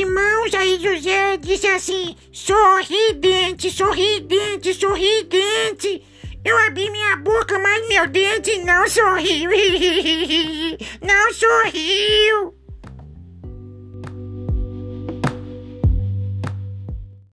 irmãos, aí José disse assim: sorridente, sorridente, sorridente. Eu abri minha boca, mas meu dente não sorriu. não sorriu.